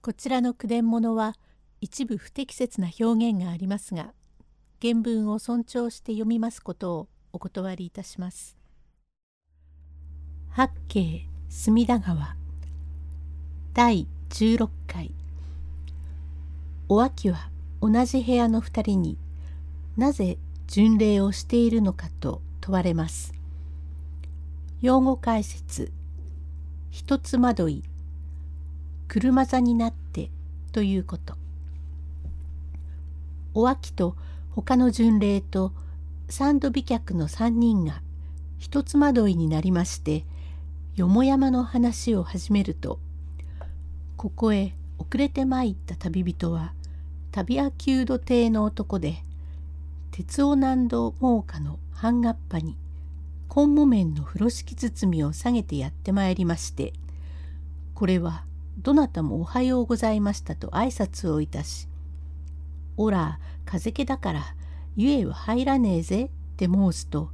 こちらの句伝物は一部不適切な表現がありますが原文を尊重して読みますことをお断りいたします。八景隅田川第16回お秋は同じ部屋の2人になぜ巡礼をしているのかと問われます。用語解説一つ惑い車座になってということ。お秋と他の巡礼と三度美客の3人が一つ惑いになりましてよもやまの話を始めるとここへ遅れて参った旅人は旅アキュード邸の男で鉄尾南道猛火の半合羽に昆布麺の風呂敷包みを下げてやってまいりましてこれはどなたもおはようございましたと挨拶をいたし「おら風邪気だから湯へは入らねえぜ」って申すと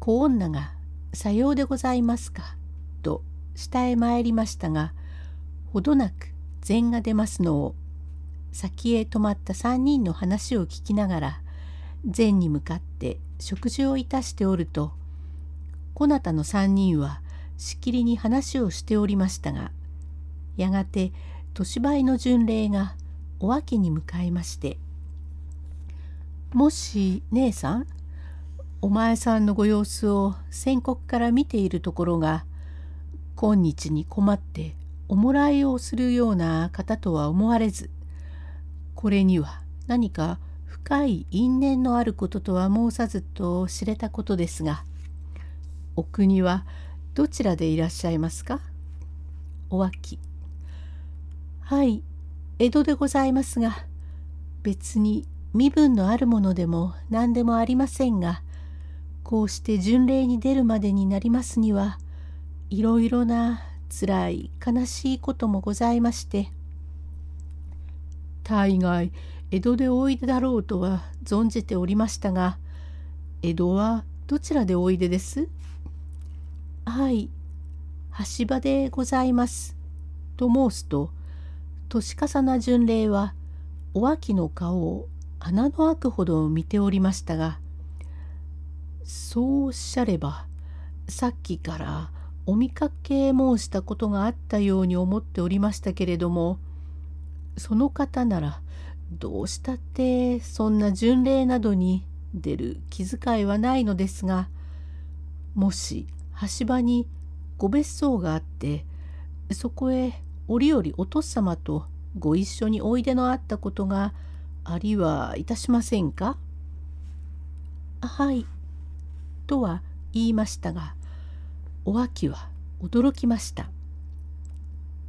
小女が「さようでございますか」と下へ参りましたがほどなく禅が出ますのを先へ止まった3人の話を聞きながら禅に向かって食事をいたしておるとこなたの3人はしきりに話をしておりましたがやがて年配の巡礼がお秋に向かいまして「もし姉さんお前さんのご様子を先刻から見ているところが今日に困っておもらいをするような方とは思われずこれには何か深い因縁のあることとは申さずと知れたことですがお国はどちらでいらっしゃいますか？お秋。はい。江戸でございますが別に身分のあるものでも何でもありませんがこうして巡礼に出るまでになりますにはいろいろなつらい悲しいこともございまして大概江戸でおいでだろうとは存じておりましたが江戸はどちらでおいでです？はい。橋場でございます。と申すと年重な巡礼はお秋の顔を穴の開くほど見ておりましたがそうおっしゃればさっきからお見かけ申したことがあったように思っておりましたけれどもその方ならどうしたってそんな巡礼などに出る気遣いはないのですがもし橋場にご別荘があってそこへ折々お父様とご一緒においでのあったことがありはいたしませんか？はい。とは言いましたがお秋は驚きました。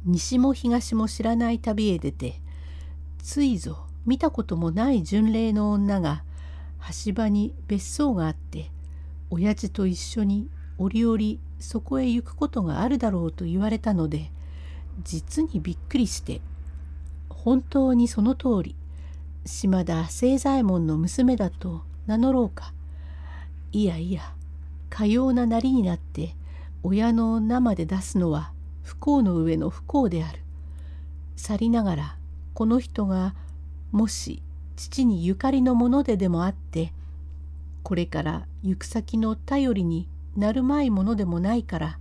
西も東も知らない旅へ出てついぞ見たこともない巡礼の女が橋場に別荘があって親父と一緒に折々そこへ行くことがあるだろうと言われたので実にびっくりして本当にその通り島田清左衛門の娘だと名乗ろうかいやいやかようななりになって親の生で出すのは不幸の上の不幸である。去りながらこの人がもし父にゆかりのものででもあってこれから行く先の頼りになるまいものでもないから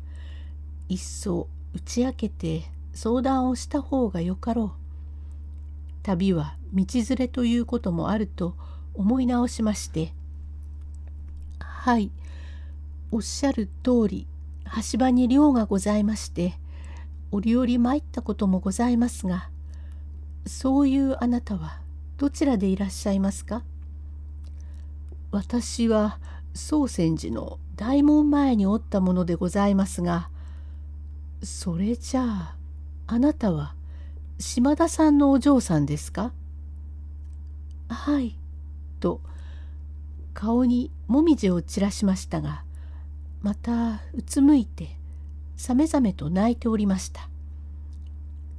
いっそ打ち明けて相談をした方がよかろう。旅は道連れということもあると思い直しまして「はい。おっしゃる通り橋場に寮がございまして折々参ったこともございますがそういうあなたはどちらでいらっしゃいますか？私は宗泉寺の大門前におったものでございますがそれじゃああなたは島田さんのお嬢さんですか？はい」と顔にもみじを散らしましたがまたうつむいてさめざめと泣いておりました。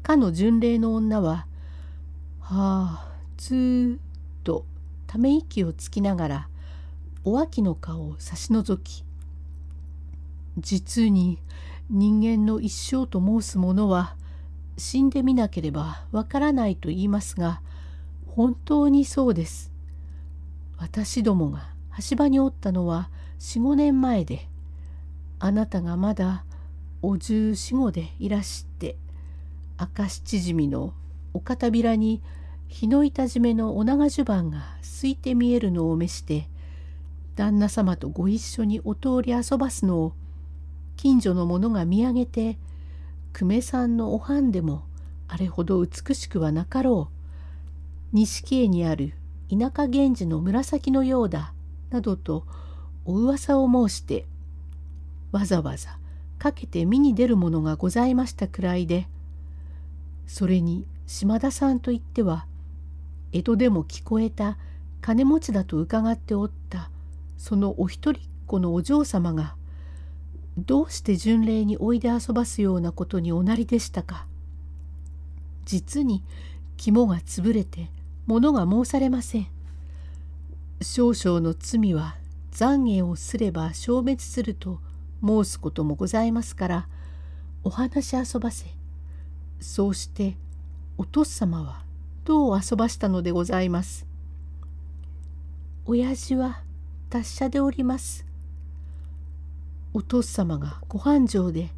かの巡礼の女は「はあずーっとため息をつきながらお秋の顔を差し覗き実に人間の一生と申すものは死んでみなければわからないと言いますが本当にそうです。私どもが橋場におったのは四五年前であなたがまだお十四五でいらして明石縮みのお片びらに日の板締めのお長襦袢がすいて見えるのを召して旦那様とご一緒にお通り遊ばすのを近所の者が見上げて久米さんのおはんでもあれほど美しくはなかろう。錦絵にある田舎源氏の紫のようだなどとお噂を申してわざわざかけて見に出るものがございましたくらいでそれに島田さんといっては江戸でも聞こえた金持ちだと伺っておったそのお一人っ子のお嬢様がどうして巡礼においで遊ばすようなことにおなりでしたか？実に肝がつぶれて物が申されません少々の罪は懺悔をすれば消滅すると申すこともございますからお話遊ばせそうしてお父様はどう遊ばしたのでございます？親父は達者でおります。お父様がご繁盛で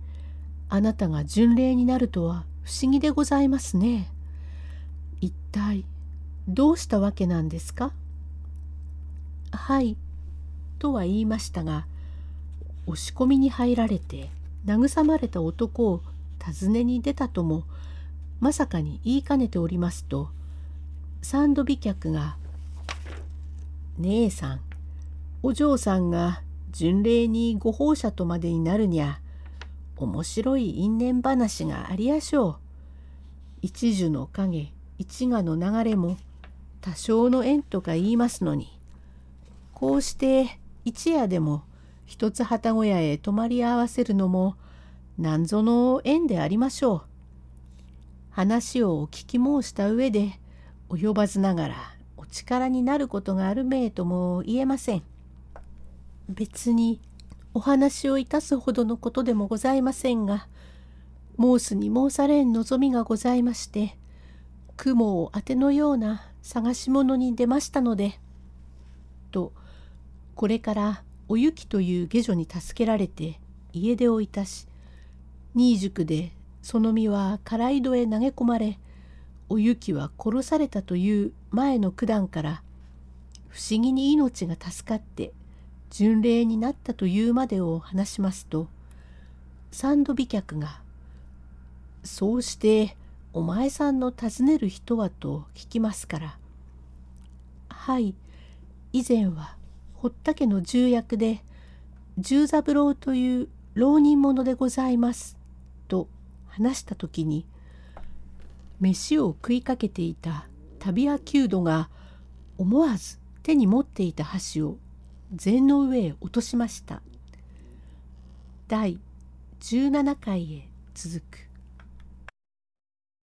あなたが巡礼になるとは不思議でございますね。一体どうしたわけなんですか？はいとは言いましたが押し込みに入られて慰まれた男を尋ねに出たともまさかに言いかねておりますと三度美客が「姉さんお嬢さんが巡礼にご奉者とまでになるにゃ面白い因縁話がありやしょう。一樹の影一芽の流れも多少の縁とか言いますのにこうして一夜でも一つ旗小屋へ泊まり合わせるのも何ぞの縁でありましょう。話をお聞き申した上で及ばずながらお力になることがあるめえとも言えません。別にお話をいたすほどのことでもございませんが申すに申されん望みがございまして雲を当てのような探し物に出ましたので」とこれからおゆきという下女に助けられて家出をいたし新宿でその身は唐井戸へ投げ込まれおゆきは殺されたという前の九段から不思議に命が助かって巡礼になったというまでを話しますと三度美客が「そうしてお前さんの尋ねる人は?」と聞きますから「はい以前は堀田家の重役で十三郎という浪人者でございます」と話した時に飯を食いかけていた旅屋弓道が思わず手に持っていた箸を禅の上へ落としました。第17回へ続く